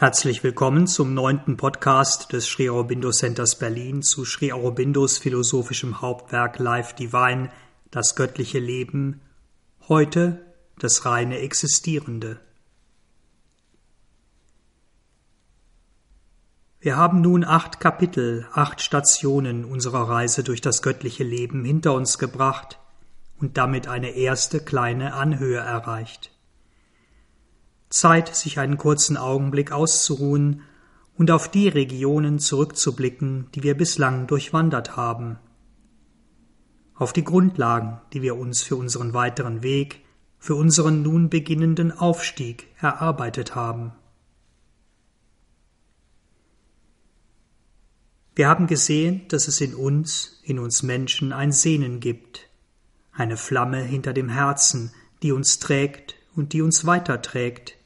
Herzlich willkommen zum neunten Podcast des Sri Aurobindo Centers Berlin zu Sri Aurobindos philosophischem Hauptwerk Life Divine, das göttliche Leben, heute das reine Existierende. Wir haben nun acht Kapitel, acht Stationen unserer Reise durch das göttliche Leben hinter uns gebracht und damit eine erste kleine Anhöhe erreicht. Zeit, sich einen kurzen Augenblick auszuruhen und auf die Regionen zurückzublicken, die wir bislang durchwandert haben, auf die Grundlagen, die wir uns für unseren weiteren Weg, für unseren nun beginnenden Aufstieg erarbeitet haben. Wir haben gesehen, dass es in uns, in uns Menschen ein Sehnen gibt, eine Flamme hinter dem Herzen, die uns trägt und die uns weiterträgt,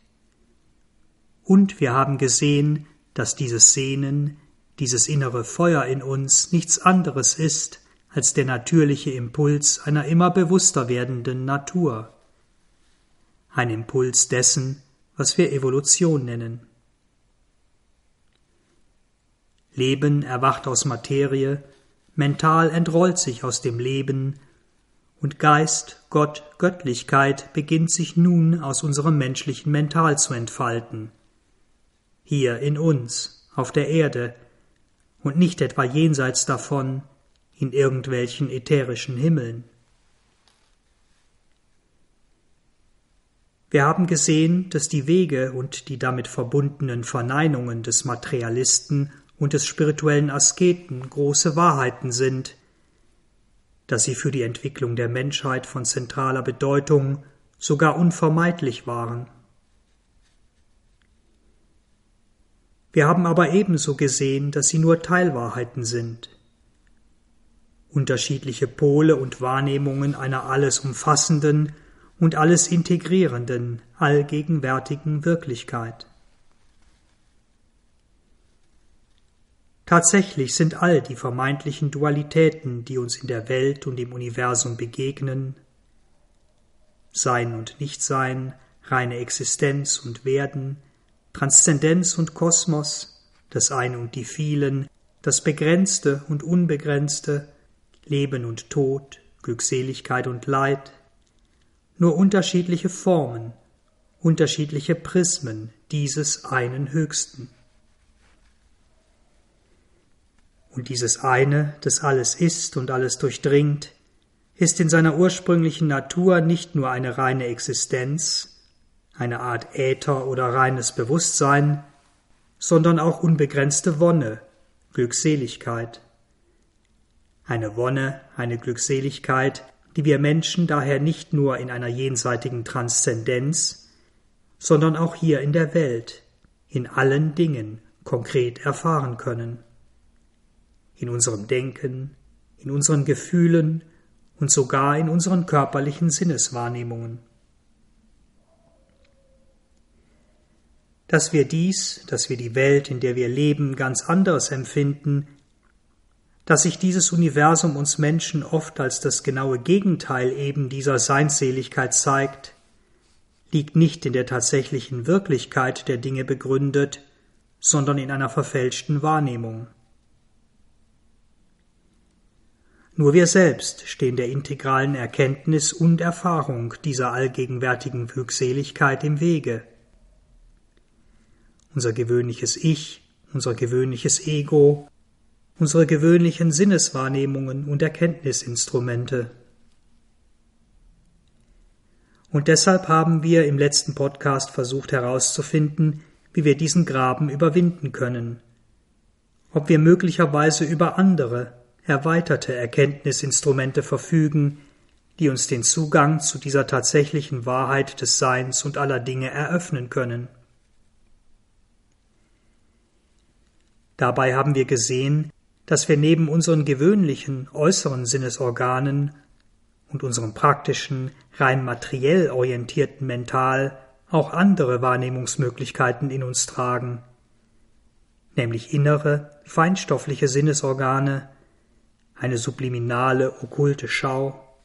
und wir haben gesehen, dass dieses Sehnen, dieses innere Feuer in uns nichts anderes ist als der natürliche Impuls einer immer bewusster werdenden Natur. Ein Impuls dessen, was wir Evolution nennen. Leben erwacht aus Materie, mental entrollt sich aus dem Leben, und Geist, Gott, Göttlichkeit beginnt sich nun aus unserem menschlichen Mental zu entfalten hier in uns, auf der Erde, und nicht etwa jenseits davon, in irgendwelchen ätherischen Himmeln. Wir haben gesehen, dass die Wege und die damit verbundenen Verneinungen des Materialisten und des spirituellen Asketen große Wahrheiten sind, dass sie für die Entwicklung der Menschheit von zentraler Bedeutung sogar unvermeidlich waren. Wir haben aber ebenso gesehen, dass sie nur Teilwahrheiten sind. Unterschiedliche Pole und Wahrnehmungen einer alles umfassenden und alles integrierenden, allgegenwärtigen Wirklichkeit. Tatsächlich sind all die vermeintlichen Dualitäten, die uns in der Welt und im Universum begegnen, Sein und Nichtsein, reine Existenz und Werden, Transzendenz und Kosmos, das Eine und die Vielen, das Begrenzte und Unbegrenzte, Leben und Tod, Glückseligkeit und Leid, nur unterschiedliche Formen, unterschiedliche Prismen dieses einen Höchsten. Und dieses eine, das alles ist und alles durchdringt, ist in seiner ursprünglichen Natur nicht nur eine reine Existenz, eine Art Äther oder reines Bewusstsein, sondern auch unbegrenzte Wonne, Glückseligkeit. Eine Wonne, eine Glückseligkeit, die wir Menschen daher nicht nur in einer jenseitigen Transzendenz, sondern auch hier in der Welt, in allen Dingen konkret erfahren können. In unserem Denken, in unseren Gefühlen und sogar in unseren körperlichen Sinneswahrnehmungen. Dass wir dies, dass wir die Welt, in der wir leben, ganz anders empfinden, dass sich dieses Universum uns Menschen oft als das genaue Gegenteil eben dieser Seinsseligkeit zeigt, liegt nicht in der tatsächlichen Wirklichkeit der Dinge begründet, sondern in einer verfälschten Wahrnehmung. Nur wir selbst stehen der integralen Erkenntnis und Erfahrung dieser allgegenwärtigen Glückseligkeit im Wege unser gewöhnliches Ich, unser gewöhnliches Ego, unsere gewöhnlichen Sinneswahrnehmungen und Erkenntnisinstrumente. Und deshalb haben wir im letzten Podcast versucht herauszufinden, wie wir diesen Graben überwinden können, ob wir möglicherweise über andere, erweiterte Erkenntnisinstrumente verfügen, die uns den Zugang zu dieser tatsächlichen Wahrheit des Seins und aller Dinge eröffnen können. Dabei haben wir gesehen, dass wir neben unseren gewöhnlichen äußeren Sinnesorganen und unserem praktischen, rein materiell orientierten Mental auch andere Wahrnehmungsmöglichkeiten in uns tragen, nämlich innere, feinstoffliche Sinnesorgane, eine subliminale, okkulte Schau,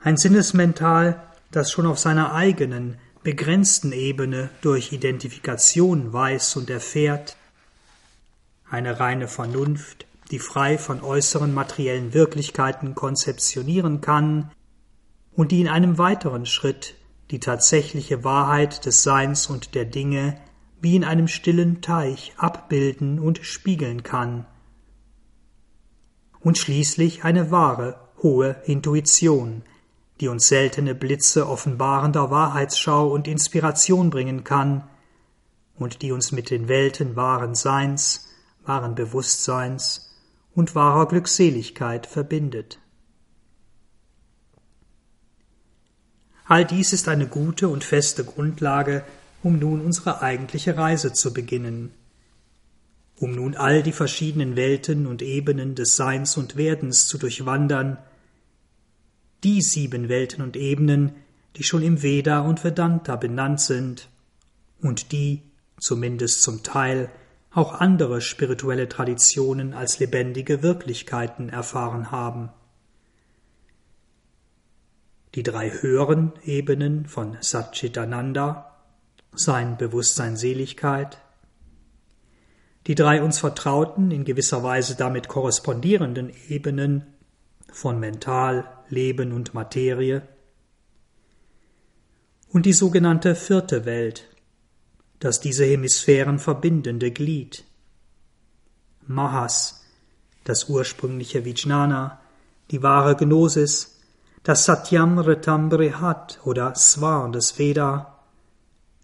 ein Sinnesmental, das schon auf seiner eigenen, begrenzten Ebene durch Identifikation weiß und erfährt, eine reine Vernunft, die frei von äußeren materiellen Wirklichkeiten konzeptionieren kann und die in einem weiteren Schritt die tatsächliche Wahrheit des Seins und der Dinge wie in einem stillen Teich abbilden und spiegeln kann. Und schließlich eine wahre, hohe Intuition, die uns seltene Blitze offenbarender Wahrheitsschau und Inspiration bringen kann und die uns mit den Welten wahren Seins, wahren Bewusstseins und wahrer Glückseligkeit verbindet. All dies ist eine gute und feste Grundlage, um nun unsere eigentliche Reise zu beginnen, um nun all die verschiedenen Welten und Ebenen des Seins und Werdens zu durchwandern, die sieben Welten und Ebenen, die schon im Veda und Vedanta benannt sind und die, zumindest zum Teil, auch andere spirituelle Traditionen als lebendige Wirklichkeiten erfahren haben. Die drei höheren Ebenen von Satchitananda, sein Bewusstsein Seligkeit, die drei uns vertrauten, in gewisser Weise damit korrespondierenden Ebenen von Mental, Leben und Materie, und die sogenannte vierte Welt, das diese Hemisphären verbindende Glied. Mahas, das ursprüngliche Vijnana, die wahre Gnosis, das Satyam Ritam Brihat oder Svar des Veda,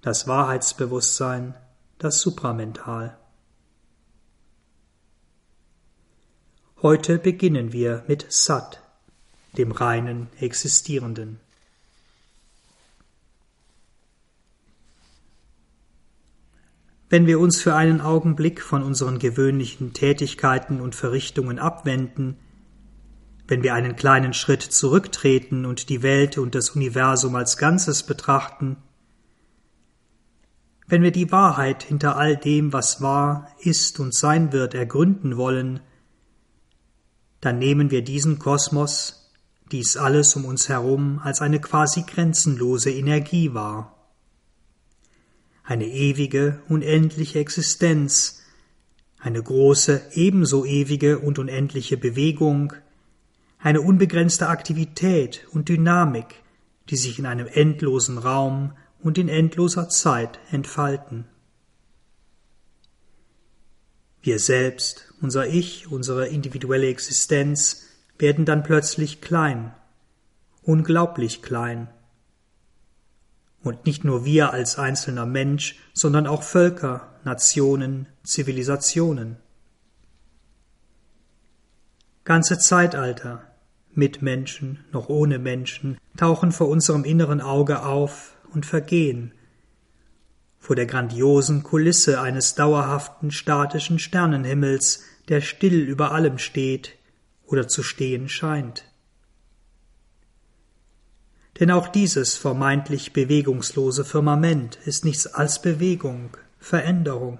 das Wahrheitsbewusstsein, das Supramental. Heute beginnen wir mit Sat, dem reinen Existierenden. Wenn wir uns für einen Augenblick von unseren gewöhnlichen Tätigkeiten und Verrichtungen abwenden, wenn wir einen kleinen Schritt zurücktreten und die Welt und das Universum als Ganzes betrachten, wenn wir die Wahrheit hinter all dem, was war, ist und sein wird, ergründen wollen, dann nehmen wir diesen Kosmos, dies alles um uns herum, als eine quasi grenzenlose Energie wahr. Eine ewige, unendliche Existenz, eine große, ebenso ewige und unendliche Bewegung, eine unbegrenzte Aktivität und Dynamik, die sich in einem endlosen Raum und in endloser Zeit entfalten. Wir selbst, unser Ich, unsere individuelle Existenz werden dann plötzlich klein, unglaublich klein. Und nicht nur wir als einzelner Mensch, sondern auch Völker, Nationen, Zivilisationen. Ganze Zeitalter, mit Menschen, noch ohne Menschen, tauchen vor unserem inneren Auge auf und vergehen, vor der grandiosen Kulisse eines dauerhaften statischen Sternenhimmels, der still über allem steht oder zu stehen scheint. Denn auch dieses vermeintlich bewegungslose Firmament ist nichts als Bewegung, Veränderung.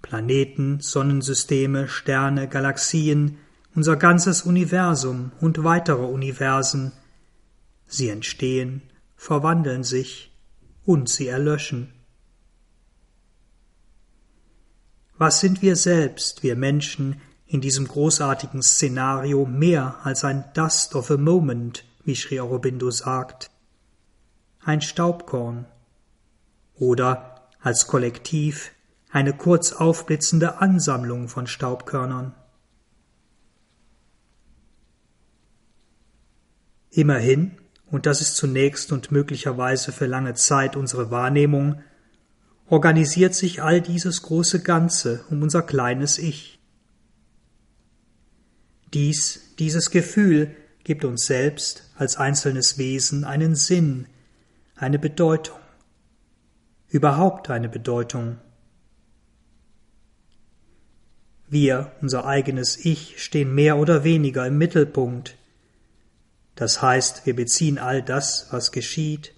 Planeten, Sonnensysteme, Sterne, Galaxien, unser ganzes Universum und weitere Universen. Sie entstehen, verwandeln sich und sie erlöschen. Was sind wir selbst, wir Menschen, in diesem großartigen Szenario mehr als ein Dust of a Moment, wie Sri Aurobindo sagt, ein Staubkorn oder als Kollektiv eine kurz aufblitzende Ansammlung von Staubkörnern. Immerhin, und das ist zunächst und möglicherweise für lange Zeit unsere Wahrnehmung, organisiert sich all dieses große Ganze um unser kleines Ich. Dies, dieses Gefühl gibt uns selbst als einzelnes Wesen einen Sinn, eine Bedeutung, überhaupt eine Bedeutung. Wir, unser eigenes Ich, stehen mehr oder weniger im Mittelpunkt, das heißt, wir beziehen all das, was geschieht,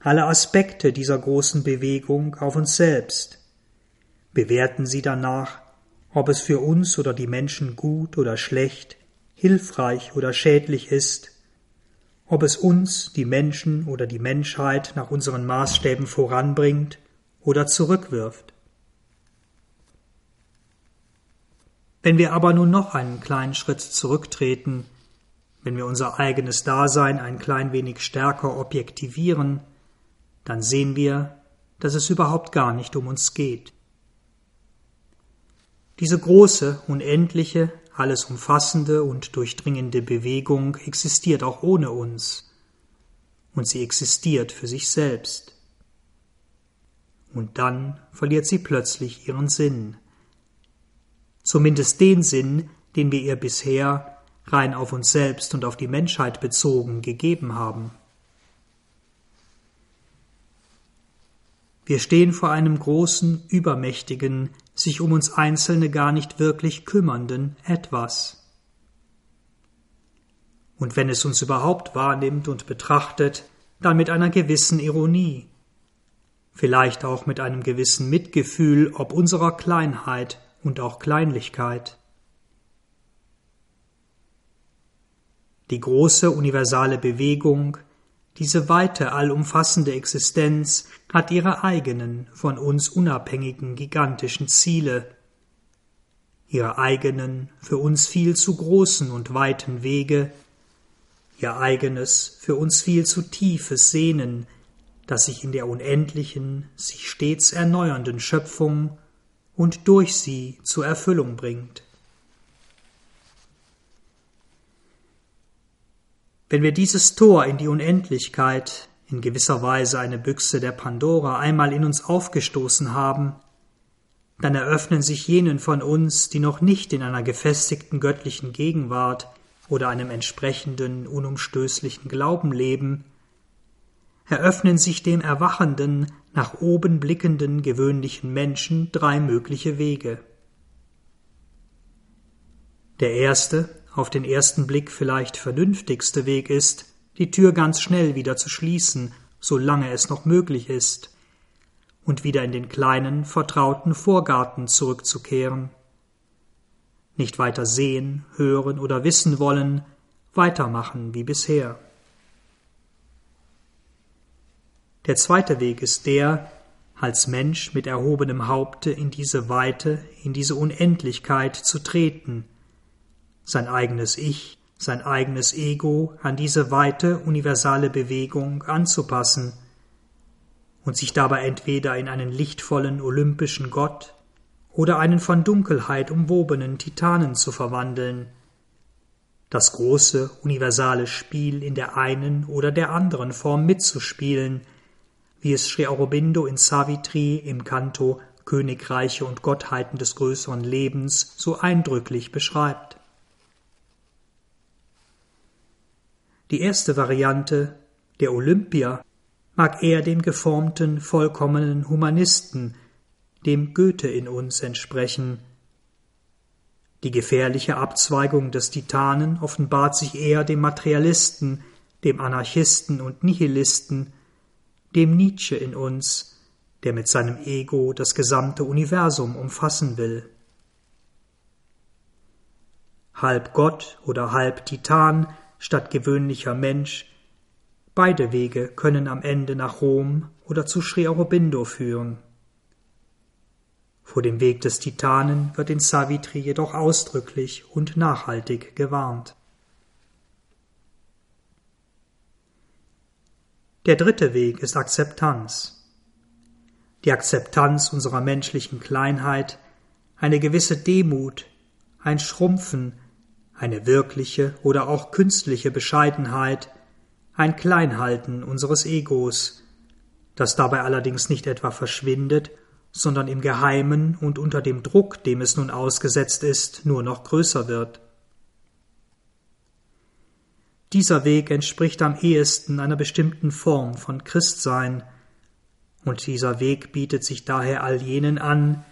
alle Aspekte dieser großen Bewegung auf uns selbst, bewerten sie danach, ob es für uns oder die Menschen gut oder schlecht, hilfreich oder schädlich ist, ob es uns, die Menschen oder die Menschheit nach unseren Maßstäben voranbringt oder zurückwirft. Wenn wir aber nun noch einen kleinen Schritt zurücktreten, wenn wir unser eigenes Dasein ein klein wenig stärker objektivieren, dann sehen wir, dass es überhaupt gar nicht um uns geht. Diese große, unendliche, alles umfassende und durchdringende Bewegung existiert auch ohne uns, und sie existiert für sich selbst. Und dann verliert sie plötzlich ihren Sinn, zumindest den Sinn, den wir ihr bisher rein auf uns selbst und auf die Menschheit bezogen gegeben haben. Wir stehen vor einem großen, übermächtigen, sich um uns Einzelne gar nicht wirklich kümmernden etwas. Und wenn es uns überhaupt wahrnimmt und betrachtet, dann mit einer gewissen Ironie, vielleicht auch mit einem gewissen Mitgefühl ob unserer Kleinheit und auch Kleinlichkeit. Die große universale Bewegung, diese weite, allumfassende Existenz hat ihre eigenen, von uns unabhängigen, gigantischen Ziele, ihre eigenen, für uns viel zu großen und weiten Wege, ihr eigenes, für uns viel zu tiefes Sehnen, das sich in der unendlichen, sich stets erneuernden Schöpfung und durch sie zur Erfüllung bringt. Wenn wir dieses Tor in die Unendlichkeit, in gewisser Weise eine Büchse der Pandora, einmal in uns aufgestoßen haben, dann eröffnen sich jenen von uns, die noch nicht in einer gefestigten göttlichen Gegenwart oder einem entsprechenden, unumstößlichen Glauben leben, eröffnen sich dem erwachenden, nach oben blickenden gewöhnlichen Menschen drei mögliche Wege. Der erste, auf den ersten Blick vielleicht vernünftigste Weg ist, die Tür ganz schnell wieder zu schließen, solange es noch möglich ist, und wieder in den kleinen, vertrauten Vorgarten zurückzukehren. Nicht weiter sehen, hören oder wissen wollen, weitermachen wie bisher. Der zweite Weg ist der, als Mensch mit erhobenem Haupte in diese Weite, in diese Unendlichkeit zu treten, sein eigenes Ich, sein eigenes Ego an diese weite universale Bewegung anzupassen und sich dabei entweder in einen lichtvollen olympischen Gott oder einen von Dunkelheit umwobenen Titanen zu verwandeln, das große universale Spiel in der einen oder der anderen Form mitzuspielen, wie es Sri Aurobindo in Savitri im Kanto Königreiche und Gottheiten des größeren Lebens so eindrücklich beschreibt. Die erste Variante, der Olympier, mag eher dem geformten, vollkommenen Humanisten, dem Goethe in uns entsprechen. Die gefährliche Abzweigung des Titanen offenbart sich eher dem Materialisten, dem Anarchisten und Nihilisten, dem Nietzsche in uns, der mit seinem Ego das gesamte Universum umfassen will. Halb Gott oder halb Titan statt gewöhnlicher Mensch, beide Wege können am Ende nach Rom oder zu Sri Aurobindo führen. Vor dem Weg des Titanen wird in Savitri jedoch ausdrücklich und nachhaltig gewarnt. Der dritte Weg ist Akzeptanz. Die Akzeptanz unserer menschlichen Kleinheit, eine gewisse Demut, ein Schrumpfen, eine wirkliche oder auch künstliche Bescheidenheit, ein Kleinhalten unseres Egos, das dabei allerdings nicht etwa verschwindet, sondern im Geheimen und unter dem Druck, dem es nun ausgesetzt ist, nur noch größer wird. Dieser Weg entspricht am ehesten einer bestimmten Form von Christsein, und dieser Weg bietet sich daher all jenen an,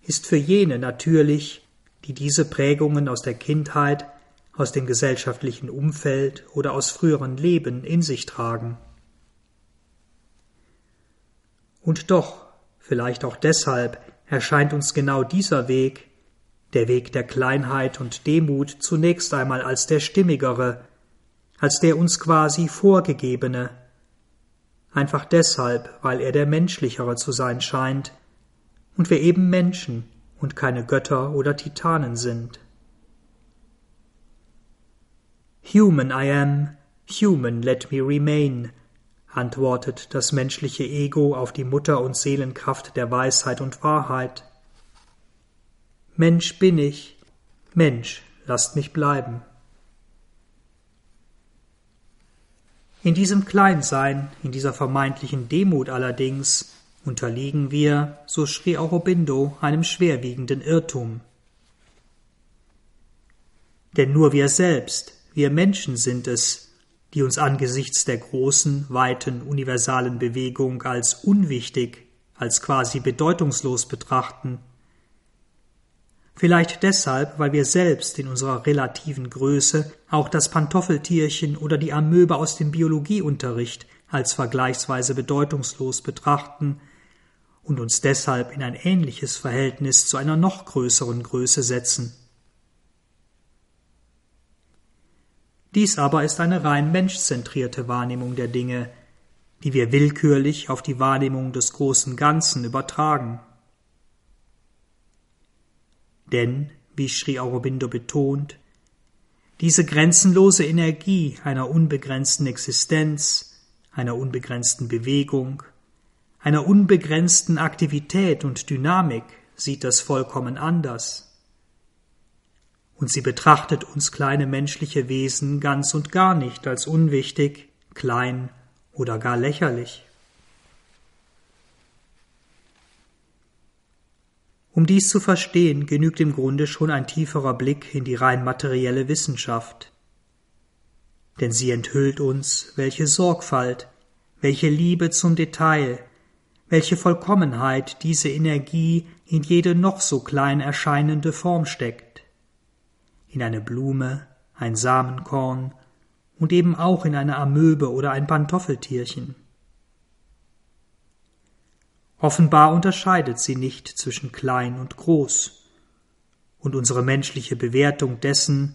ist für jene natürlich, die diese Prägungen aus der Kindheit, aus dem gesellschaftlichen Umfeld oder aus früheren Leben in sich tragen. Und doch, vielleicht auch deshalb, erscheint uns genau dieser Weg, der Weg der Kleinheit und Demut, zunächst einmal als der stimmigere, als der uns quasi vorgegebene, einfach deshalb, weil er der menschlichere zu sein scheint und wir eben Menschen und keine Götter oder Titanen sind. Human I am, human let me remain, antwortet das menschliche Ego auf die Mutter und Seelenkraft der Weisheit und Wahrheit. Mensch bin ich, Mensch, lasst mich bleiben. In diesem Kleinsein, in dieser vermeintlichen Demut allerdings, unterliegen wir, so schrie Aurobindo, einem schwerwiegenden Irrtum. Denn nur wir selbst, wir Menschen sind es, die uns angesichts der großen, weiten, universalen Bewegung als unwichtig, als quasi bedeutungslos betrachten Vielleicht deshalb, weil wir selbst in unserer relativen Größe auch das Pantoffeltierchen oder die Amöbe aus dem Biologieunterricht als vergleichsweise bedeutungslos betrachten und uns deshalb in ein ähnliches Verhältnis zu einer noch größeren Größe setzen. Dies aber ist eine rein menschzentrierte Wahrnehmung der Dinge, die wir willkürlich auf die Wahrnehmung des großen Ganzen übertragen. Denn, wie Sri Aurobindo betont, diese grenzenlose Energie einer unbegrenzten Existenz, einer unbegrenzten Bewegung, einer unbegrenzten Aktivität und Dynamik sieht das vollkommen anders. Und sie betrachtet uns kleine menschliche Wesen ganz und gar nicht als unwichtig, klein oder gar lächerlich. Um dies zu verstehen, genügt im Grunde schon ein tieferer Blick in die rein materielle Wissenschaft. Denn sie enthüllt uns, welche Sorgfalt, welche Liebe zum Detail, welche Vollkommenheit diese Energie in jede noch so klein erscheinende Form steckt. In eine Blume, ein Samenkorn und eben auch in eine Amöbe oder ein Pantoffeltierchen. Offenbar unterscheidet sie nicht zwischen klein und groß. Und unsere menschliche Bewertung dessen,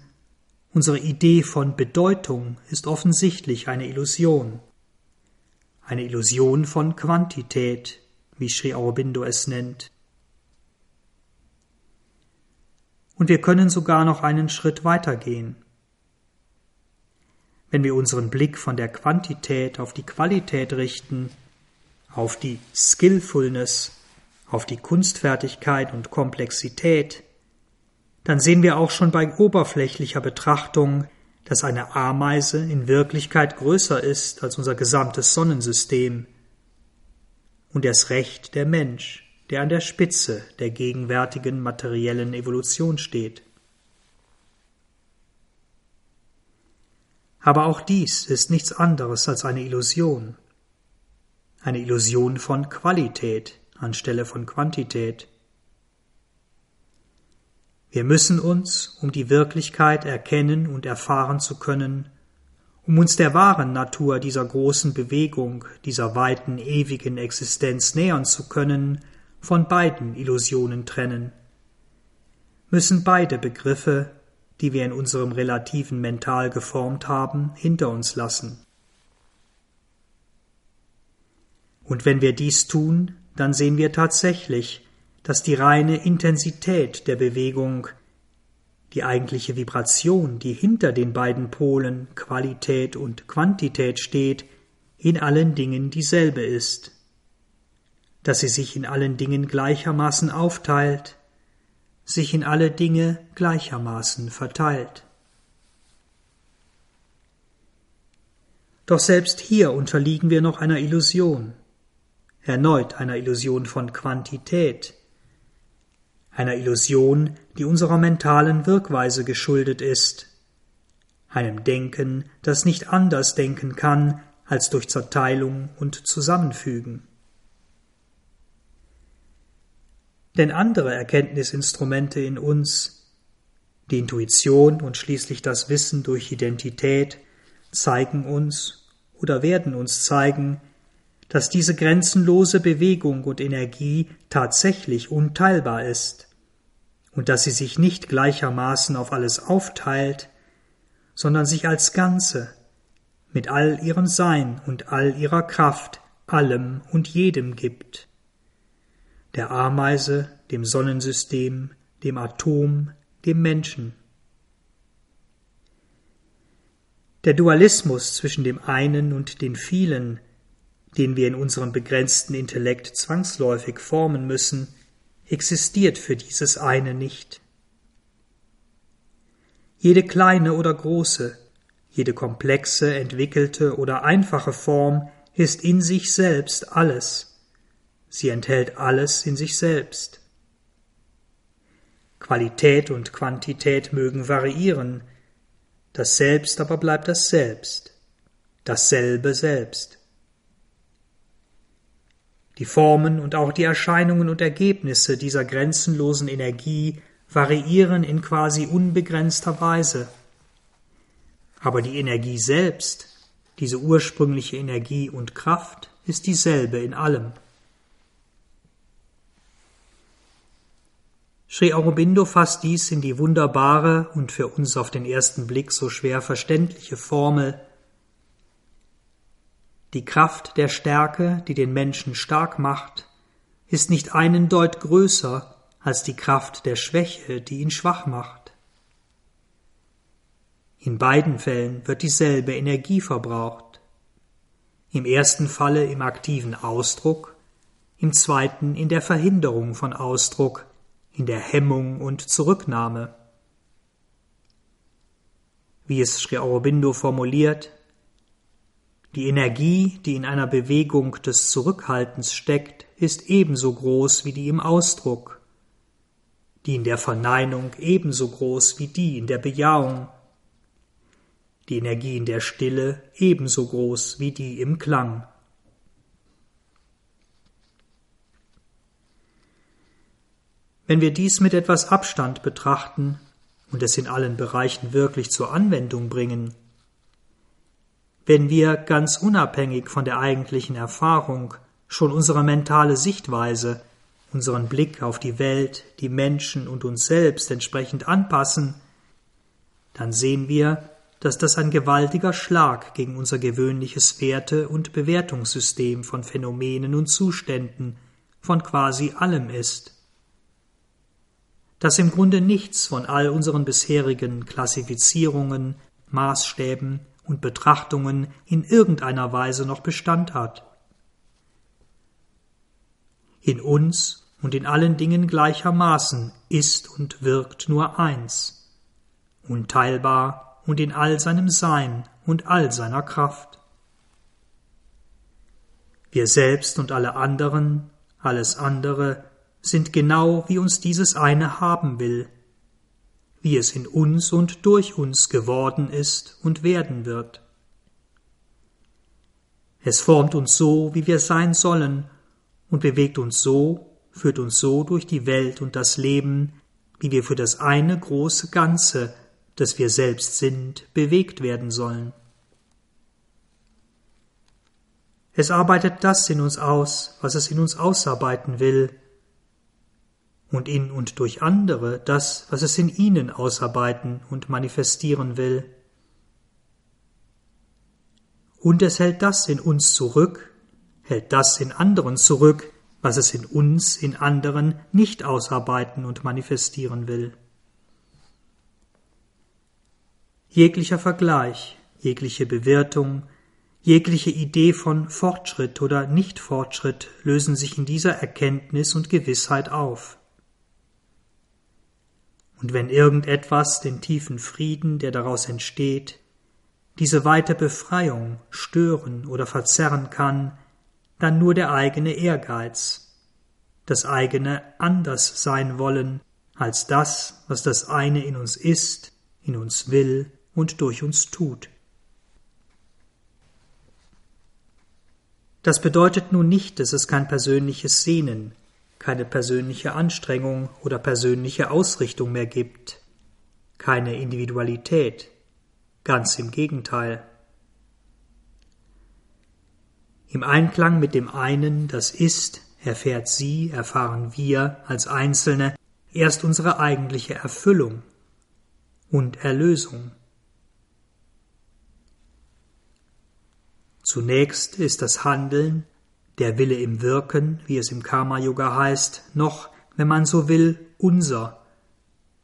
unsere Idee von Bedeutung ist offensichtlich eine Illusion. Eine Illusion von Quantität, wie Sri Aurobindo es nennt. Und wir können sogar noch einen Schritt weitergehen. Wenn wir unseren Blick von der Quantität auf die Qualität richten, auf die Skillfulness, auf die Kunstfertigkeit und Komplexität, dann sehen wir auch schon bei oberflächlicher Betrachtung, dass eine Ameise in Wirklichkeit größer ist als unser gesamtes Sonnensystem und erst recht der Mensch, der an der Spitze der gegenwärtigen materiellen Evolution steht. Aber auch dies ist nichts anderes als eine Illusion eine Illusion von Qualität anstelle von Quantität. Wir müssen uns, um die Wirklichkeit erkennen und erfahren zu können, um uns der wahren Natur dieser großen Bewegung, dieser weiten, ewigen Existenz nähern zu können, von beiden Illusionen trennen, müssen beide Begriffe, die wir in unserem relativen Mental geformt haben, hinter uns lassen. Und wenn wir dies tun, dann sehen wir tatsächlich, dass die reine Intensität der Bewegung, die eigentliche Vibration, die hinter den beiden Polen Qualität und Quantität steht, in allen Dingen dieselbe ist, dass sie sich in allen Dingen gleichermaßen aufteilt, sich in alle Dinge gleichermaßen verteilt. Doch selbst hier unterliegen wir noch einer Illusion erneut einer Illusion von Quantität, einer Illusion, die unserer mentalen Wirkweise geschuldet ist, einem Denken, das nicht anders denken kann als durch Zerteilung und Zusammenfügen. Denn andere Erkenntnisinstrumente in uns, die Intuition und schließlich das Wissen durch Identität, zeigen uns oder werden uns zeigen, dass diese grenzenlose Bewegung und Energie tatsächlich unteilbar ist und dass sie sich nicht gleichermaßen auf alles aufteilt, sondern sich als Ganze, mit all ihrem Sein und all ihrer Kraft allem und jedem gibt. Der Ameise, dem Sonnensystem, dem Atom, dem Menschen. Der Dualismus zwischen dem einen und den vielen, den wir in unserem begrenzten Intellekt zwangsläufig formen müssen, existiert für dieses eine nicht. Jede kleine oder große, jede komplexe, entwickelte oder einfache Form ist in sich selbst alles. Sie enthält alles in sich selbst. Qualität und Quantität mögen variieren, das Selbst aber bleibt das Selbst, dasselbe Selbst. Die Formen und auch die Erscheinungen und Ergebnisse dieser grenzenlosen Energie variieren in quasi unbegrenzter Weise. Aber die Energie selbst, diese ursprüngliche Energie und Kraft, ist dieselbe in allem. Sri Aurobindo fasst dies in die wunderbare und für uns auf den ersten Blick so schwer verständliche Formel Die Kraft der Stärke, die den Menschen stark macht, ist nicht einen Deut größer als die Kraft der Schwäche, die ihn schwach macht. In beiden Fällen wird dieselbe Energie verbraucht. Im ersten Falle im aktiven Ausdruck, im zweiten in der Verhinderung von Ausdruck, in der Hemmung und Zurücknahme. Wie es Sri Aurobindo formuliert, die Energie, die in einer Bewegung des Zurückhaltens steckt, ist ebenso groß wie die im Ausdruck die in der Verneinung ebenso groß wie die in der Bejahung, die Energie in der Stille ebenso groß wie die im Klang. Wenn wir dies mit etwas Abstand betrachten und es in allen Bereichen wirklich zur Anwendung bringen, wenn wir ganz unabhängig von der eigentlichen Erfahrung schon unsere mentale Sichtweise unseren Blick auf die Welt, die Menschen und uns selbst entsprechend anpassen, dann sehen wir, dass das ein gewaltiger Schlag gegen unser gewöhnliches Werte- und Bewertungssystem von Phänomenen und Zuständen, von quasi allem ist. Dass im Grunde nichts von all unseren bisherigen Klassifizierungen, Maßstäben und Betrachtungen in irgendeiner Weise noch Bestand hat. In uns und in allen Dingen gleichermaßen ist und wirkt nur eins, unteilbar und in all seinem Sein und all seiner Kraft. Wir selbst und alle anderen, alles andere, sind genau wie uns dieses eine haben will, wie es in uns und durch uns geworden ist und werden wird. Es formt uns so, wie wir sein sollen, und bewegt uns so, führt uns so durch die Welt und das Leben, wie wir für das eine große Ganze, das wir selbst sind, bewegt werden sollen. Es arbeitet das in uns aus, was es in uns ausarbeiten will, und in und durch andere das, was es in ihnen ausarbeiten und manifestieren will. Und es hält das in uns zurück, hält das in anderen zurück, was es in uns, in anderen nicht ausarbeiten und manifestieren will. Jeglicher Vergleich, jegliche Bewertung, jegliche Idee von Fortschritt oder Nichtfortschritt lösen sich in dieser Erkenntnis und Gewissheit auf. Und wenn irgendetwas den tiefen Frieden, der daraus entsteht, diese weite Befreiung stören oder verzerren kann, dann nur der eigene Ehrgeiz, das eigene anders sein wollen als das, was das eine in uns ist, in uns will und durch uns tut. Das bedeutet nun nicht, dass es kein persönliches Sehnen, keine persönliche Anstrengung oder persönliche Ausrichtung mehr gibt, keine Individualität, ganz im Gegenteil. Im Einklang mit dem einen, das ist, erfährt sie, erfahren wir als Einzelne erst unsere eigentliche Zunächst ist das Handeln, der Wille im Wirken, wie es im Karma Yoga heißt, noch, wenn man so will, unser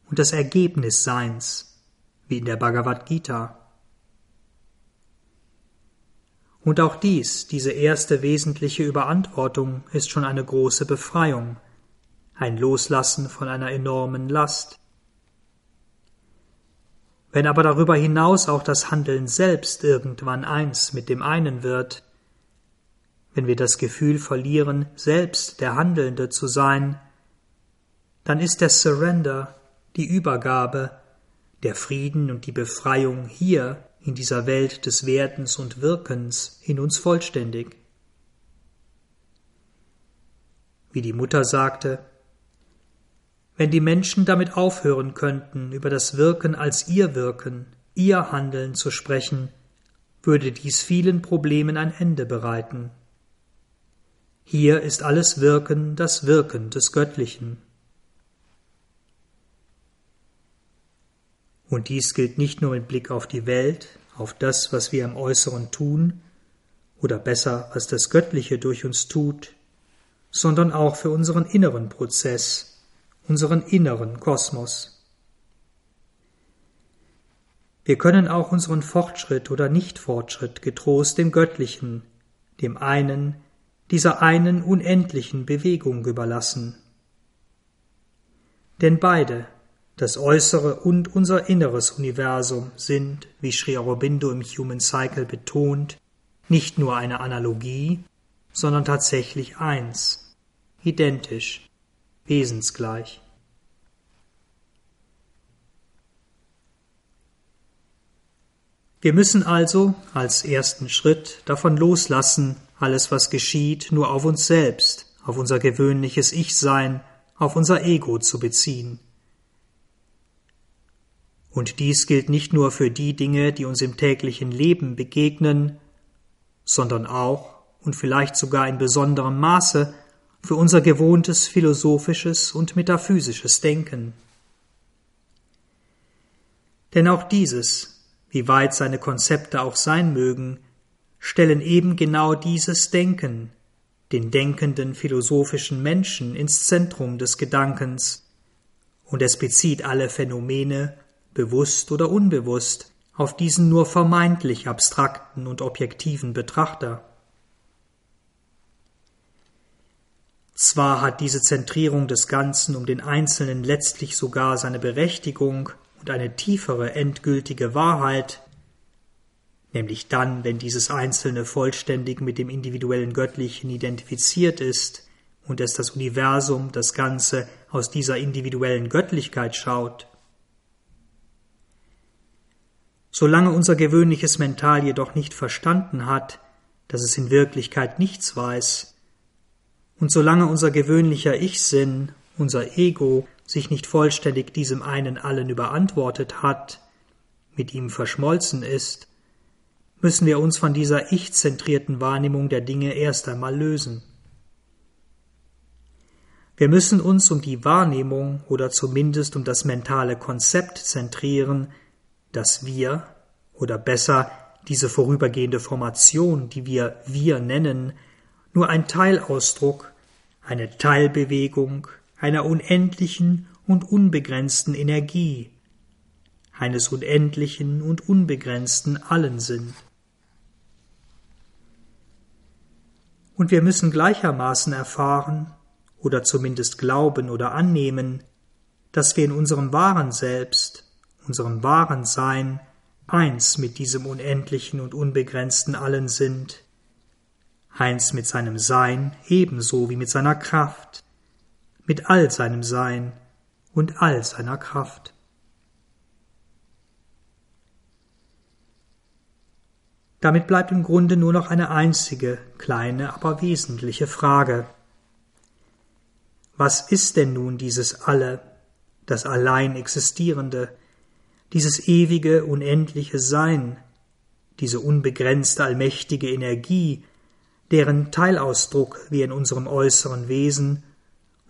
und das Ergebnis Seins, wie in der Bhagavad Gita. Und auch dies, diese erste wesentliche Überantwortung, ist schon eine große Befreiung, ein Loslassen von einer enormen Last. Wenn aber darüber hinaus auch das Handeln selbst irgendwann eins mit dem einen wird, wenn wir das Gefühl verlieren, selbst der Handelnde zu sein, dann ist der Surrender, die Übergabe, der Frieden und die Befreiung hier in dieser Welt des Werdens und Wirkens in uns vollständig. Wie die Mutter sagte, wenn die Menschen damit aufhören könnten, über das Wirken als ihr Wirken, ihr Handeln zu sprechen, würde dies vielen Problemen ein Ende bereiten. Hier ist alles Wirken das Wirken des Göttlichen. Und dies gilt nicht nur mit Blick auf die Welt, auf das, was wir im Äußeren tun, oder besser, was das Göttliche durch uns tut, sondern auch für unseren inneren Prozess, unseren inneren Kosmos. Wir können auch unseren Fortschritt oder Nichtfortschritt getrost dem Göttlichen, dem einen, dieser einen unendlichen Bewegung überlassen. Denn beide, das äußere und unser inneres Universum, sind, wie Sri Aurobindo im Human Cycle betont, nicht nur eine Analogie, sondern tatsächlich eins, identisch, wesensgleich. Wir müssen also als ersten Schritt davon loslassen, alles, was geschieht, nur auf uns selbst, auf unser gewöhnliches Ich-Sein, auf unser Ego zu beziehen. Und dies gilt nicht nur für die Dinge, die uns im täglichen Leben begegnen, sondern auch und vielleicht sogar in besonderem Maße für unser gewohntes philosophisches und metaphysisches Denken. Denn auch dieses, wie weit seine Konzepte auch sein mögen, stellen eben genau dieses Denken, den denkenden philosophischen Menschen ins Zentrum des Gedankens, und es bezieht alle Phänomene, bewusst oder unbewusst, auf diesen nur vermeintlich abstrakten und objektiven Betrachter. Zwar hat diese Zentrierung des Ganzen um den Einzelnen letztlich sogar seine Berechtigung und eine tiefere endgültige Wahrheit, nämlich dann, wenn dieses Einzelne vollständig mit dem individuellen Göttlichen identifiziert ist und es das Universum, das Ganze aus dieser individuellen Göttlichkeit schaut. Solange unser gewöhnliches Mental jedoch nicht verstanden hat, dass es in Wirklichkeit nichts weiß, und solange unser gewöhnlicher Ich-Sinn, unser Ego, sich nicht vollständig diesem einen allen überantwortet hat, mit ihm verschmolzen ist, müssen wir uns von dieser ich-zentrierten Wahrnehmung der Dinge erst einmal lösen. Wir müssen uns um die Wahrnehmung oder zumindest um das mentale Konzept zentrieren, dass wir, oder besser diese vorübergehende Formation, die wir wir nennen, nur ein Teilausdruck, eine Teilbewegung einer unendlichen und unbegrenzten Energie, eines unendlichen und unbegrenzten Allen sind. Und wir müssen gleichermaßen erfahren, oder zumindest glauben oder annehmen, dass wir in unserem wahren Selbst, unserem wahren Sein, eins mit diesem unendlichen und unbegrenzten Allen sind, eins mit seinem Sein ebenso wie mit seiner Kraft, mit all seinem Sein und all seiner Kraft. Damit bleibt im Grunde nur noch eine einzige, kleine, aber wesentliche Frage. Was ist denn nun dieses Alle, das allein Existierende, dieses ewige, unendliche Sein, diese unbegrenzte allmächtige Energie, deren Teilausdruck wir in unserem äußeren Wesen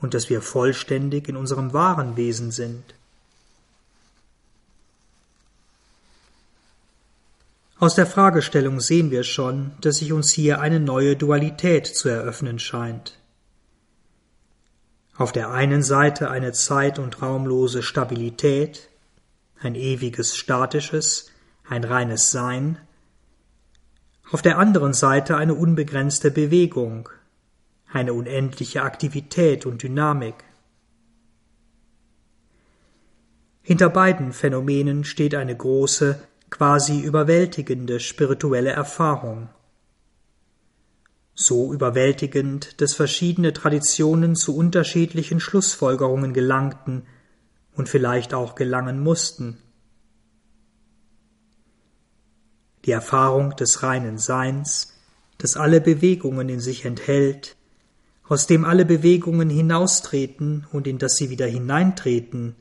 und dass wir vollständig in unserem wahren Wesen sind. Aus der Fragestellung sehen wir schon, dass sich uns hier eine neue Dualität zu eröffnen scheint. Auf der einen Seite eine zeit- und raumlose Stabilität, ein ewiges statisches, ein reines Sein, auf der anderen Seite eine unbegrenzte Bewegung, eine unendliche Aktivität und Dynamik. Hinter beiden Phänomenen steht eine große, quasi überwältigende spirituelle Erfahrung. So überwältigend, dass verschiedene Traditionen zu unterschiedlichen Schlussfolgerungen gelangten und vielleicht auch gelangen mussten. Die Erfahrung des reinen Seins, das alle Bewegungen in sich enthält, aus dem alle Bewegungen hinaustreten und in das sie wieder hineintreten,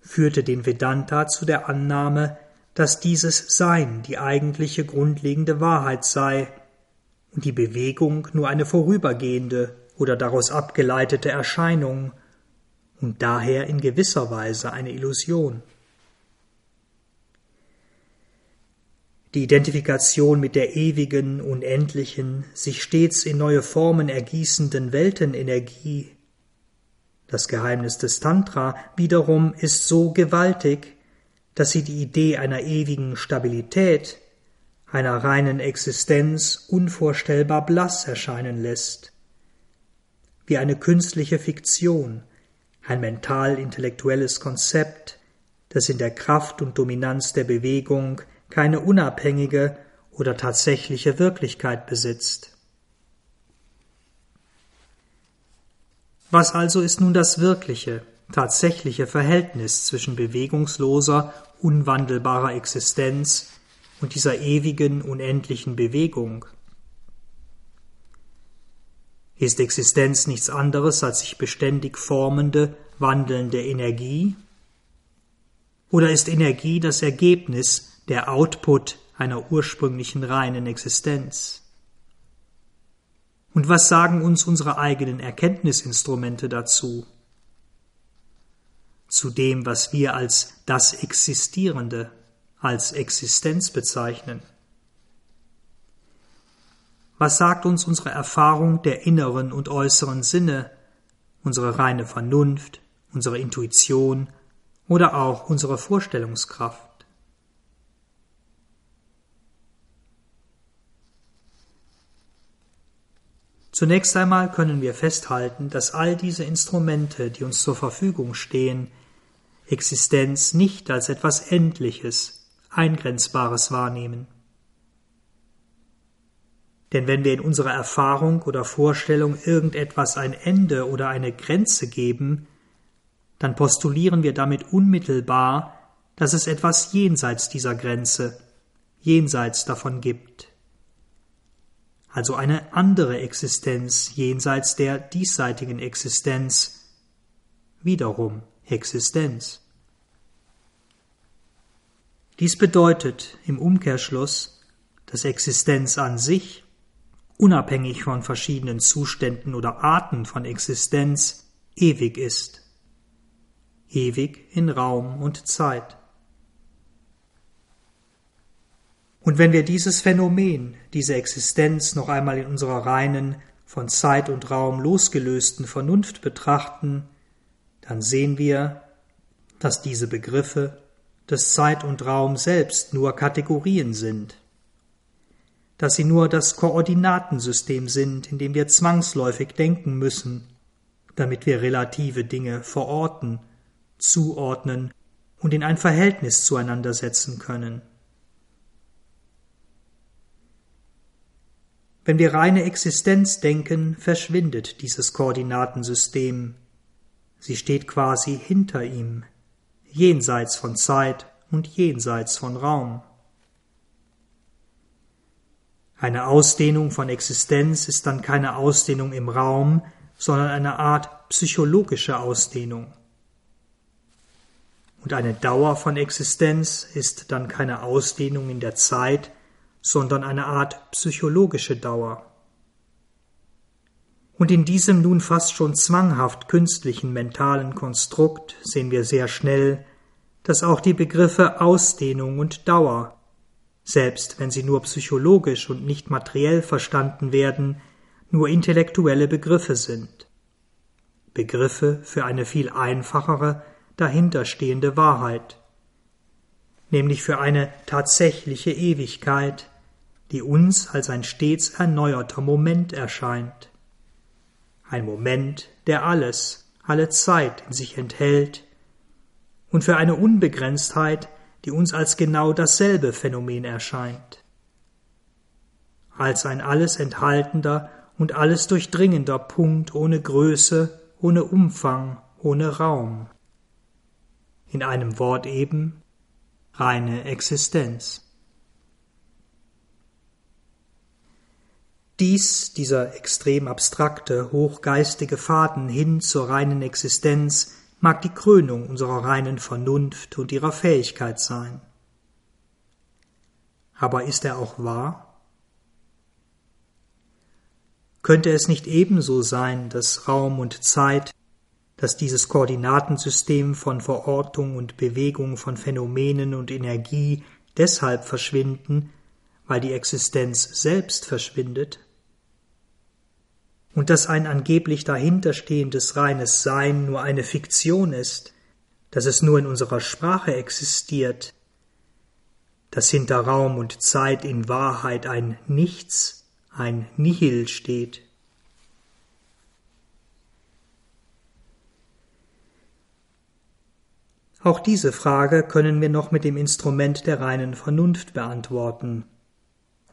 führte den Vedanta zu der Annahme, dass dieses Sein die eigentliche grundlegende Wahrheit sei und die Bewegung nur eine vorübergehende oder daraus abgeleitete Erscheinung und daher in gewisser Weise eine Illusion. Die Identifikation mit der ewigen, unendlichen, sich stets in neue Formen ergießenden Weltenenergie, das Geheimnis des Tantra wiederum ist so gewaltig, dass sie die Idee einer ewigen Stabilität, einer reinen Existenz unvorstellbar blass erscheinen lässt, wie eine künstliche Fiktion, ein mental-intellektuelles Konzept, das in der Kraft und Dominanz der Bewegung keine unabhängige oder tatsächliche Wirklichkeit besitzt. Was also ist nun das wirkliche, tatsächliche Verhältnis zwischen bewegungsloser, unwandelbarer Existenz und dieser ewigen, unendlichen Bewegung? Ist Existenz nichts anderes als sich beständig formende, wandelnde Energie? Oder ist Energie das Ergebnis der Output einer ursprünglichen reinen Existenz. Und was sagen uns unsere eigenen Erkenntnisinstrumente dazu? Zu dem, was wir als das Existierende, als Existenz bezeichnen. Was sagt uns unsere Erfahrung der inneren und äußeren Sinne, unsere reine Vernunft, unsere Intuition oder auch unsere Vorstellungskraft? Zunächst einmal können wir festhalten, dass all diese Instrumente, die uns zur Verfügung stehen, Existenz nicht als etwas Endliches, Eingrenzbares wahrnehmen. Denn wenn wir in unserer Erfahrung oder Vorstellung irgendetwas ein Ende oder eine Grenze geben, dann postulieren wir damit unmittelbar, dass es etwas jenseits dieser Grenze, jenseits davon gibt also eine andere Existenz jenseits der diesseitigen Existenz, wiederum Existenz. Dies bedeutet im Umkehrschluss, dass Existenz an sich, unabhängig von verschiedenen Zuständen oder Arten von Existenz, ewig ist, ewig in Raum und Zeit. Und wenn wir dieses Phänomen, diese Existenz noch einmal in unserer reinen, von Zeit und Raum losgelösten Vernunft betrachten, dann sehen wir, dass diese Begriffe, dass Zeit und Raum selbst nur Kategorien sind, dass sie nur das Koordinatensystem sind, in dem wir zwangsläufig denken müssen, damit wir relative Dinge verorten, zuordnen und in ein Verhältnis zueinander setzen können. Wenn wir reine Existenz denken, verschwindet dieses Koordinatensystem. Sie steht quasi hinter ihm, jenseits von Zeit und jenseits von Raum. Eine Ausdehnung von Existenz ist dann keine Ausdehnung im Raum, sondern eine Art psychologische Ausdehnung. Und eine Dauer von Existenz ist dann keine Ausdehnung in der Zeit, sondern eine Art psychologische Dauer. Und in diesem nun fast schon zwanghaft künstlichen mentalen Konstrukt sehen wir sehr schnell, dass auch die Begriffe Ausdehnung und Dauer selbst wenn sie nur psychologisch und nicht materiell verstanden werden, nur intellektuelle Begriffe sind. Begriffe für eine viel einfachere, dahinterstehende Wahrheit, nämlich für eine tatsächliche Ewigkeit, die uns als ein stets erneuerter Moment erscheint. Ein Moment, der alles, alle Zeit in sich enthält, und für eine Unbegrenztheit, die uns als genau dasselbe Phänomen erscheint. Als ein alles enthaltender und alles durchdringender Punkt ohne Größe, ohne Umfang, ohne Raum. In einem Wort eben reine Existenz. Dies, dieser extrem abstrakte, hochgeistige Faden hin zur reinen Existenz, mag die Krönung unserer reinen Vernunft und ihrer Fähigkeit sein. Aber ist er auch wahr? Könnte es nicht ebenso sein, dass Raum und Zeit, dass dieses Koordinatensystem von Verortung und Bewegung von Phänomenen und Energie deshalb verschwinden, weil die Existenz selbst verschwindet? Und dass ein angeblich dahinterstehendes reines Sein nur eine Fiktion ist, dass es nur in unserer Sprache existiert, dass hinter Raum und Zeit in Wahrheit ein Nichts, ein Nihil steht. Auch diese Frage können wir noch mit dem Instrument der reinen Vernunft beantworten.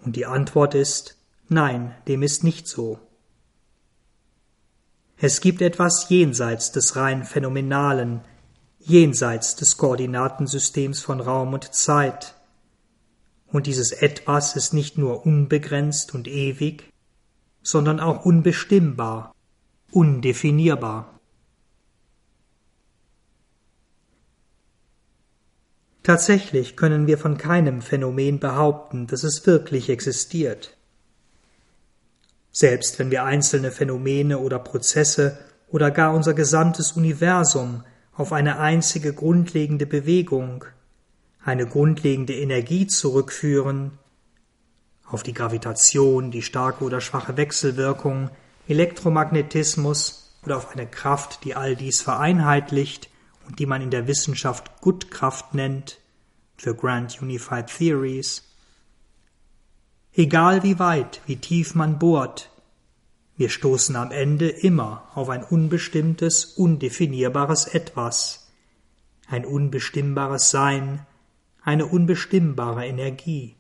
Und die Antwort ist Nein, dem ist nicht so. Es gibt etwas jenseits des rein Phänomenalen, jenseits des Koordinatensystems von Raum und Zeit. Und dieses Etwas ist nicht nur unbegrenzt und ewig, sondern auch unbestimmbar, undefinierbar. Tatsächlich können wir von keinem Phänomen behaupten, dass es wirklich existiert selbst wenn wir einzelne Phänomene oder Prozesse oder gar unser gesamtes Universum auf eine einzige grundlegende Bewegung, eine grundlegende Energie zurückführen, auf die Gravitation, die starke oder schwache Wechselwirkung, Elektromagnetismus oder auf eine Kraft, die all dies vereinheitlicht und die man in der Wissenschaft Gutkraft nennt, für Grand Unified Theories, Egal wie weit, wie tief man bohrt, wir stoßen am Ende immer auf ein unbestimmtes, undefinierbares Etwas, ein unbestimmbares Sein, eine unbestimmbare Energie.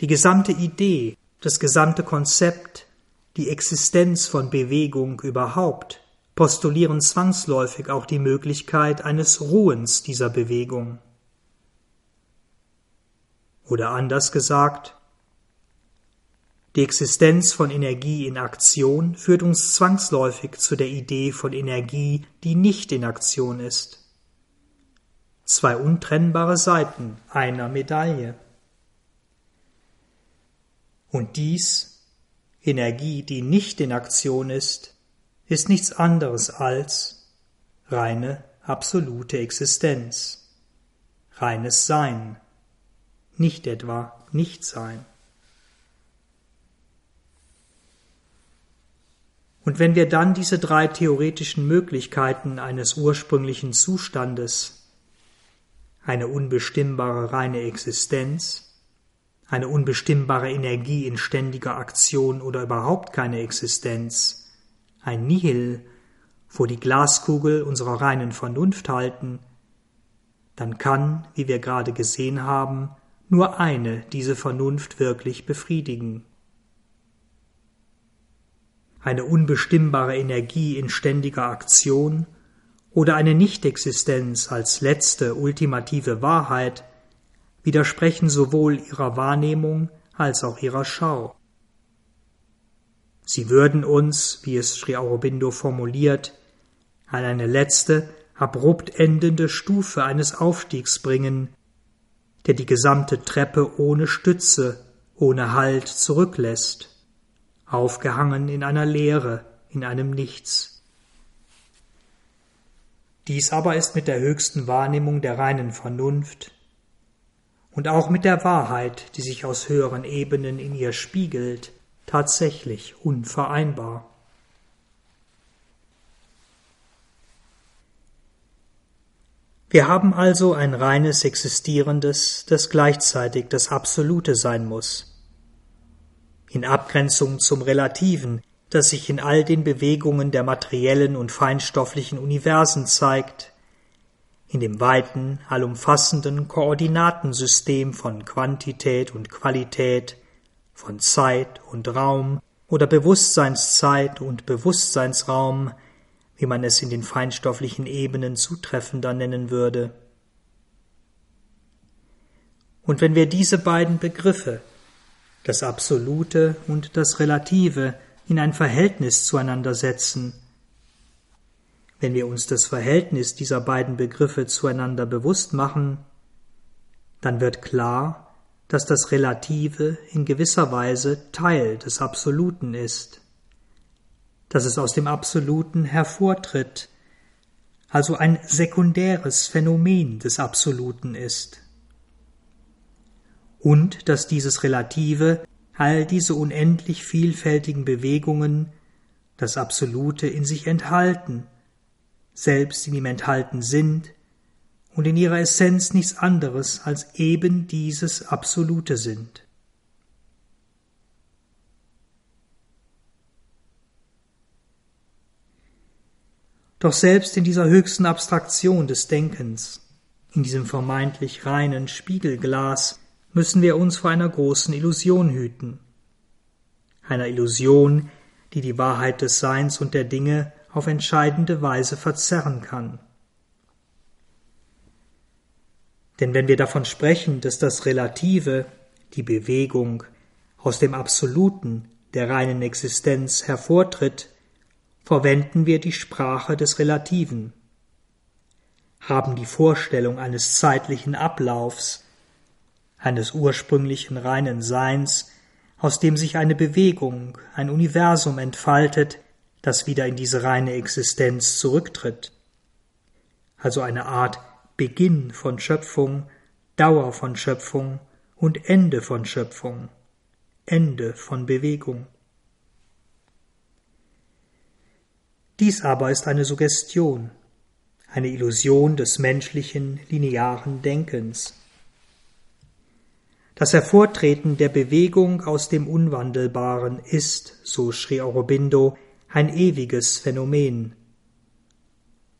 Die gesamte Idee, das gesamte Konzept, die Existenz von Bewegung überhaupt postulieren zwangsläufig auch die Möglichkeit eines Ruhens dieser Bewegung. Oder anders gesagt, die Existenz von Energie in Aktion führt uns zwangsläufig zu der Idee von Energie, die nicht in Aktion ist. Zwei untrennbare Seiten einer Medaille. Und dies, Energie, die nicht in Aktion ist, ist nichts anderes als reine, absolute Existenz, reines Sein, nicht etwa Nichtsein. Und wenn wir dann diese drei theoretischen Möglichkeiten eines ursprünglichen Zustandes, eine unbestimmbare reine Existenz, eine unbestimmbare Energie in ständiger Aktion oder überhaupt keine Existenz, ein Nihil, vor die Glaskugel unserer reinen Vernunft halten, dann kann, wie wir gerade gesehen haben, nur eine diese Vernunft wirklich befriedigen. Eine unbestimmbare Energie in ständiger Aktion oder eine Nichtexistenz als letzte ultimative Wahrheit widersprechen sowohl ihrer Wahrnehmung als auch ihrer Schau. Sie würden uns, wie es Sri Aurobindo formuliert, an eine letzte, abrupt endende Stufe eines Aufstiegs bringen, der die gesamte Treppe ohne Stütze, ohne Halt zurücklässt, aufgehangen in einer Leere, in einem Nichts. Dies aber ist mit der höchsten Wahrnehmung der reinen Vernunft, und auch mit der Wahrheit, die sich aus höheren Ebenen in ihr spiegelt, tatsächlich unvereinbar. Wir haben also ein reines Existierendes, das gleichzeitig das Absolute sein muss. In Abgrenzung zum Relativen, das sich in all den Bewegungen der materiellen und feinstofflichen Universen zeigt, in dem weiten, allumfassenden Koordinatensystem von Quantität und Qualität, von Zeit und Raum oder Bewusstseinszeit und Bewusstseinsraum, wie man es in den feinstofflichen Ebenen zutreffender nennen würde. Und wenn wir diese beiden Begriffe, das Absolute und das Relative, in ein Verhältnis zueinander setzen, wenn wir uns das Verhältnis dieser beiden Begriffe zueinander bewusst machen, dann wird klar, dass das Relative in gewisser Weise Teil des Absoluten ist dass es aus dem Absoluten hervortritt, also ein sekundäres Phänomen des Absoluten ist. Und dass dieses Relative all diese unendlich vielfältigen Bewegungen das Absolute in sich enthalten, selbst in ihm enthalten sind und in ihrer Essenz nichts anderes als eben dieses Absolute sind. Doch selbst in dieser höchsten Abstraktion des Denkens, in diesem vermeintlich reinen Spiegelglas, müssen wir uns vor einer großen Illusion hüten. Einer Illusion, die die Wahrheit des Seins und der Dinge auf entscheidende Weise verzerren kann. Denn wenn wir davon sprechen, dass das Relative, die Bewegung, aus dem Absoluten, der reinen Existenz hervortritt, verwenden wir die Sprache des Relativen, haben die Vorstellung eines zeitlichen Ablaufs, eines ursprünglichen reinen Seins, aus dem sich eine Bewegung, ein Universum entfaltet, das wieder in diese reine Existenz zurücktritt. Also eine Art Beginn von Schöpfung, Dauer von Schöpfung und Ende von Schöpfung, Ende von Bewegung. Dies aber ist eine Suggestion, eine Illusion des menschlichen linearen Denkens. Das Hervortreten der Bewegung aus dem Unwandelbaren ist, so Sri Aurobindo, ein ewiges Phänomen.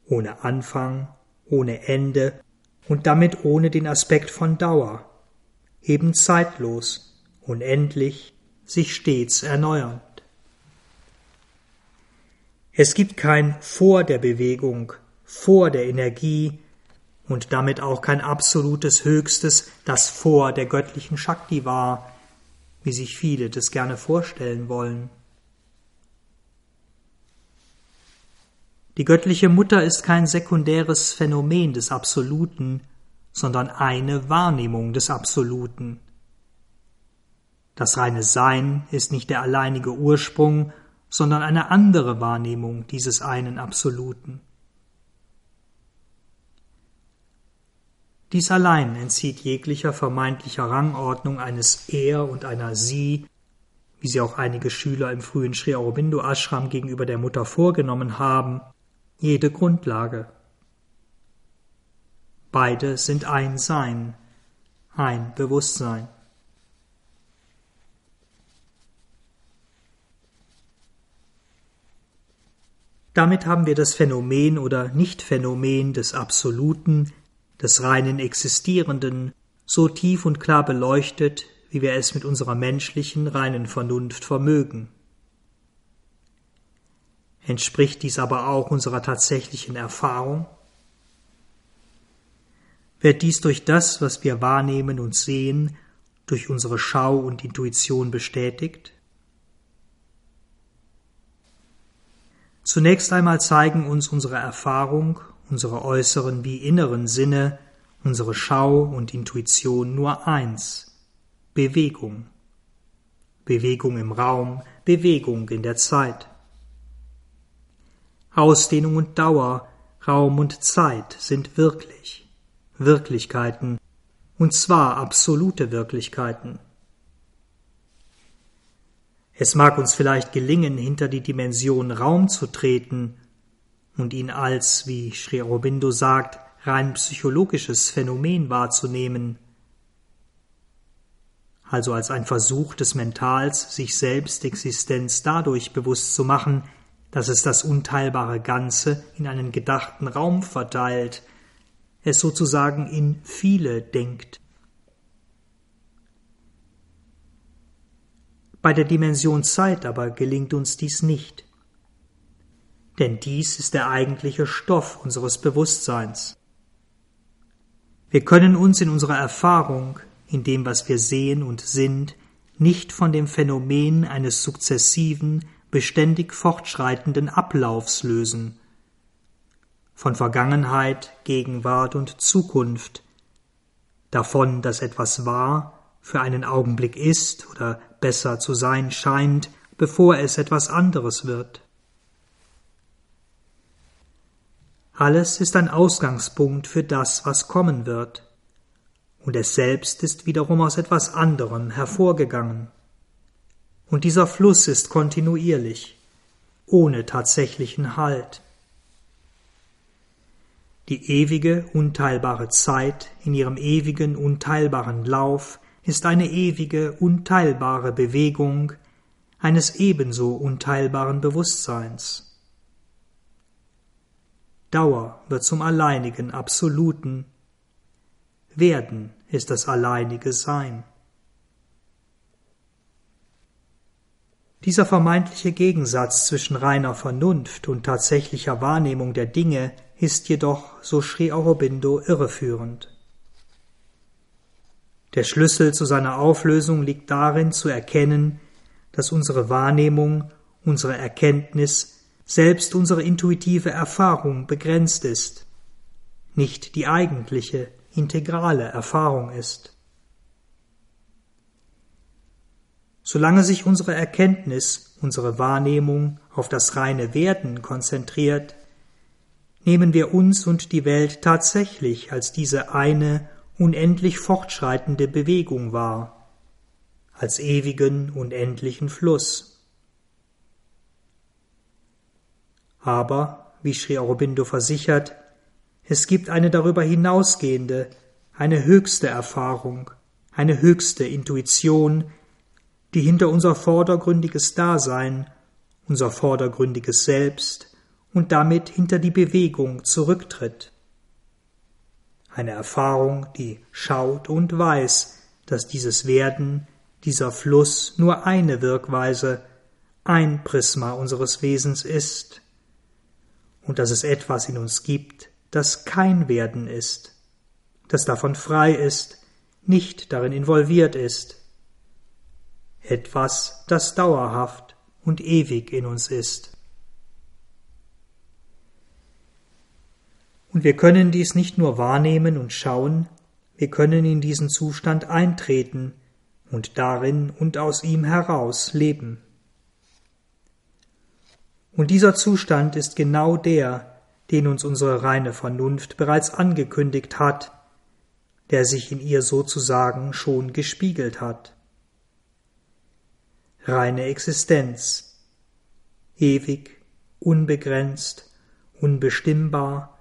Ohne Anfang, ohne Ende und damit ohne den Aspekt von Dauer, eben zeitlos, unendlich, sich stets erneuern. Es gibt kein Vor der Bewegung, vor der Energie und damit auch kein absolutes Höchstes, das vor der göttlichen Shakti war, wie sich viele das gerne vorstellen wollen. Die göttliche Mutter ist kein sekundäres Phänomen des Absoluten, sondern eine Wahrnehmung des Absoluten. Das reine Sein ist nicht der alleinige Ursprung, sondern eine andere Wahrnehmung dieses einen Absoluten. Dies allein entzieht jeglicher vermeintlicher Rangordnung eines Er und einer Sie, wie sie auch einige Schüler im frühen Sri Aurobindo Ashram gegenüber der Mutter vorgenommen haben, jede Grundlage. Beide sind ein Sein, ein Bewusstsein. Damit haben wir das Phänomen oder Nichtphänomen des Absoluten, des reinen Existierenden, so tief und klar beleuchtet, wie wir es mit unserer menschlichen reinen Vernunft vermögen. Entspricht dies aber auch unserer tatsächlichen Erfahrung? Wird dies durch das, was wir wahrnehmen und sehen, durch unsere Schau und Intuition bestätigt? Zunächst einmal zeigen uns unsere Erfahrung, unsere äußeren wie inneren Sinne, unsere Schau und Intuition nur eins Bewegung. Bewegung im Raum, Bewegung in der Zeit. Ausdehnung und Dauer, Raum und Zeit sind wirklich, Wirklichkeiten, und zwar absolute Wirklichkeiten. Es mag uns vielleicht gelingen, hinter die Dimension Raum zu treten und ihn als, wie Sri Aurobindo sagt, rein psychologisches Phänomen wahrzunehmen, also als ein Versuch des Mentals, sich selbst Existenz dadurch bewusst zu machen, dass es das unteilbare Ganze in einen gedachten Raum verteilt, es sozusagen in viele denkt. Bei der Dimension Zeit aber gelingt uns dies nicht. Denn dies ist der eigentliche Stoff unseres Bewusstseins. Wir können uns in unserer Erfahrung, in dem, was wir sehen und sind, nicht von dem Phänomen eines sukzessiven, beständig fortschreitenden Ablaufs lösen, von Vergangenheit, Gegenwart und Zukunft, davon, dass etwas war, für einen Augenblick ist oder besser zu sein scheint, bevor es etwas anderes wird. Alles ist ein Ausgangspunkt für das, was kommen wird, und es selbst ist wiederum aus etwas anderem hervorgegangen. Und dieser Fluss ist kontinuierlich, ohne tatsächlichen Halt. Die ewige, unteilbare Zeit in ihrem ewigen, unteilbaren Lauf ist eine ewige, unteilbare Bewegung eines ebenso unteilbaren Bewusstseins. Dauer wird zum alleinigen Absoluten, Werden ist das alleinige Sein. Dieser vermeintliche Gegensatz zwischen reiner Vernunft und tatsächlicher Wahrnehmung der Dinge ist jedoch, so schrie Aurobindo, irreführend. Der Schlüssel zu seiner Auflösung liegt darin zu erkennen, dass unsere Wahrnehmung, unsere Erkenntnis, selbst unsere intuitive Erfahrung begrenzt ist, nicht die eigentliche, integrale Erfahrung ist. Solange sich unsere Erkenntnis, unsere Wahrnehmung auf das reine Werden konzentriert, nehmen wir uns und die Welt tatsächlich als diese eine unendlich fortschreitende Bewegung wahr, als ewigen, unendlichen Fluss. Aber, wie Sri Aurobindo versichert, es gibt eine darüber hinausgehende, eine höchste Erfahrung, eine höchste Intuition, die hinter unser vordergründiges Dasein, unser vordergründiges Selbst und damit hinter die Bewegung zurücktritt eine Erfahrung, die schaut und weiß, dass dieses Werden, dieser Fluss nur eine Wirkweise, ein Prisma unseres Wesens ist, und dass es etwas in uns gibt, das kein Werden ist, das davon frei ist, nicht darin involviert ist, etwas, das dauerhaft und ewig in uns ist. Und wir können dies nicht nur wahrnehmen und schauen, wir können in diesen Zustand eintreten und darin und aus ihm heraus leben. Und dieser Zustand ist genau der, den uns unsere reine Vernunft bereits angekündigt hat, der sich in ihr sozusagen schon gespiegelt hat. Reine Existenz, ewig, unbegrenzt, unbestimmbar,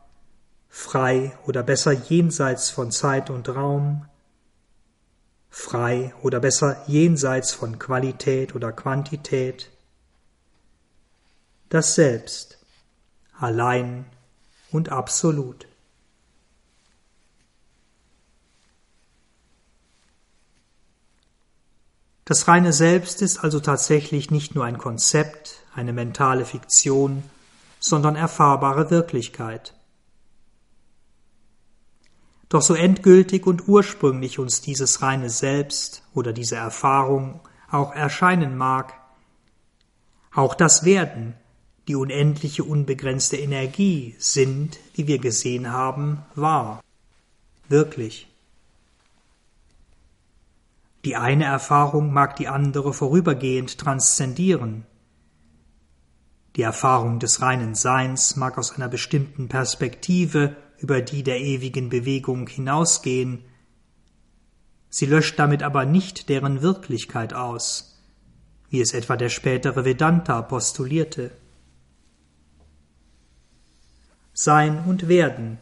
frei oder besser jenseits von Zeit und Raum, frei oder besser jenseits von Qualität oder Quantität, das Selbst, allein und absolut. Das reine Selbst ist also tatsächlich nicht nur ein Konzept, eine mentale Fiktion, sondern erfahrbare Wirklichkeit. Doch so endgültig und ursprünglich uns dieses reine Selbst oder diese Erfahrung auch erscheinen mag, auch das Werden, die unendliche unbegrenzte Energie sind, wie wir gesehen haben, wahr, wirklich. Die eine Erfahrung mag die andere vorübergehend transzendieren. Die Erfahrung des reinen Seins mag aus einer bestimmten Perspektive über die der ewigen Bewegung hinausgehen, Sie löscht damit aber nicht deren Wirklichkeit aus, wie es etwa der spätere Vedanta postulierte. Sein und Werden,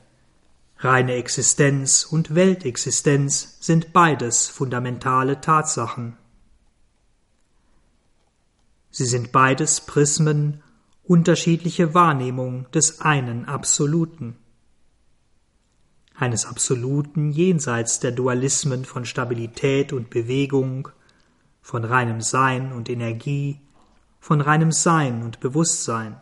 reine Existenz und Weltexistenz sind beides fundamentale Tatsachen. Sie sind beides Prismen, unterschiedliche Wahrnehmung des einen Absoluten. Eines Absoluten jenseits der Dualismen von Stabilität und Bewegung, von reinem Sein und Energie, von reinem Sein und Bewusstsein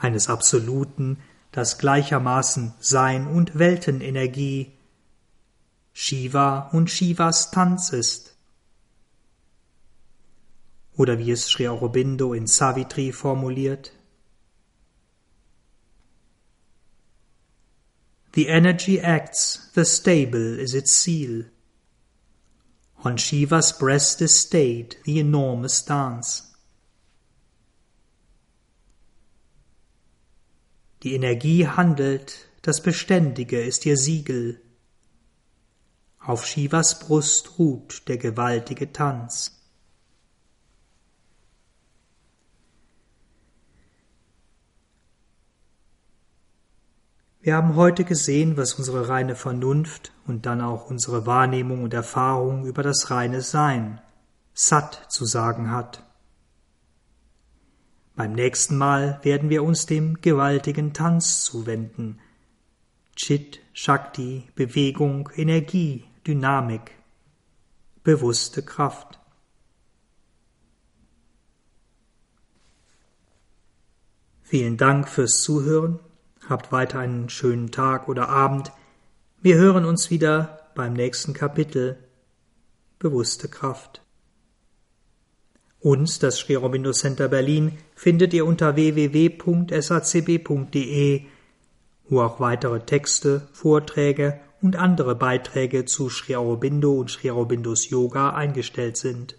eines Absoluten, das gleichermaßen Sein und Weltenenergie, Shiva und Shivas Tanz ist. Oder wie es Sri Aurobindo in Savitri formuliert. The energy acts, the stable is its seal. On Shiva's breast is stayed the enormous dance. Die Energie handelt, das Beständige ist ihr Siegel. Auf Shivas Brust ruht der gewaltige Tanz. Wir haben heute gesehen, was unsere reine Vernunft und dann auch unsere Wahrnehmung und Erfahrung über das reine Sein, Sat, zu sagen hat. Beim nächsten Mal werden wir uns dem gewaltigen Tanz zuwenden. Chit, Shakti, Bewegung, Energie, Dynamik, bewusste Kraft. Vielen Dank fürs Zuhören. Habt weiter einen schönen Tag oder Abend. Wir hören uns wieder beim nächsten Kapitel. Bewusste Kraft. Uns, das Sri Aurobindo Center Berlin, findet ihr unter www.sacb.de, wo auch weitere Texte, Vorträge und andere Beiträge zu Sri Aurobindo und Sri Aurobindos Yoga eingestellt sind.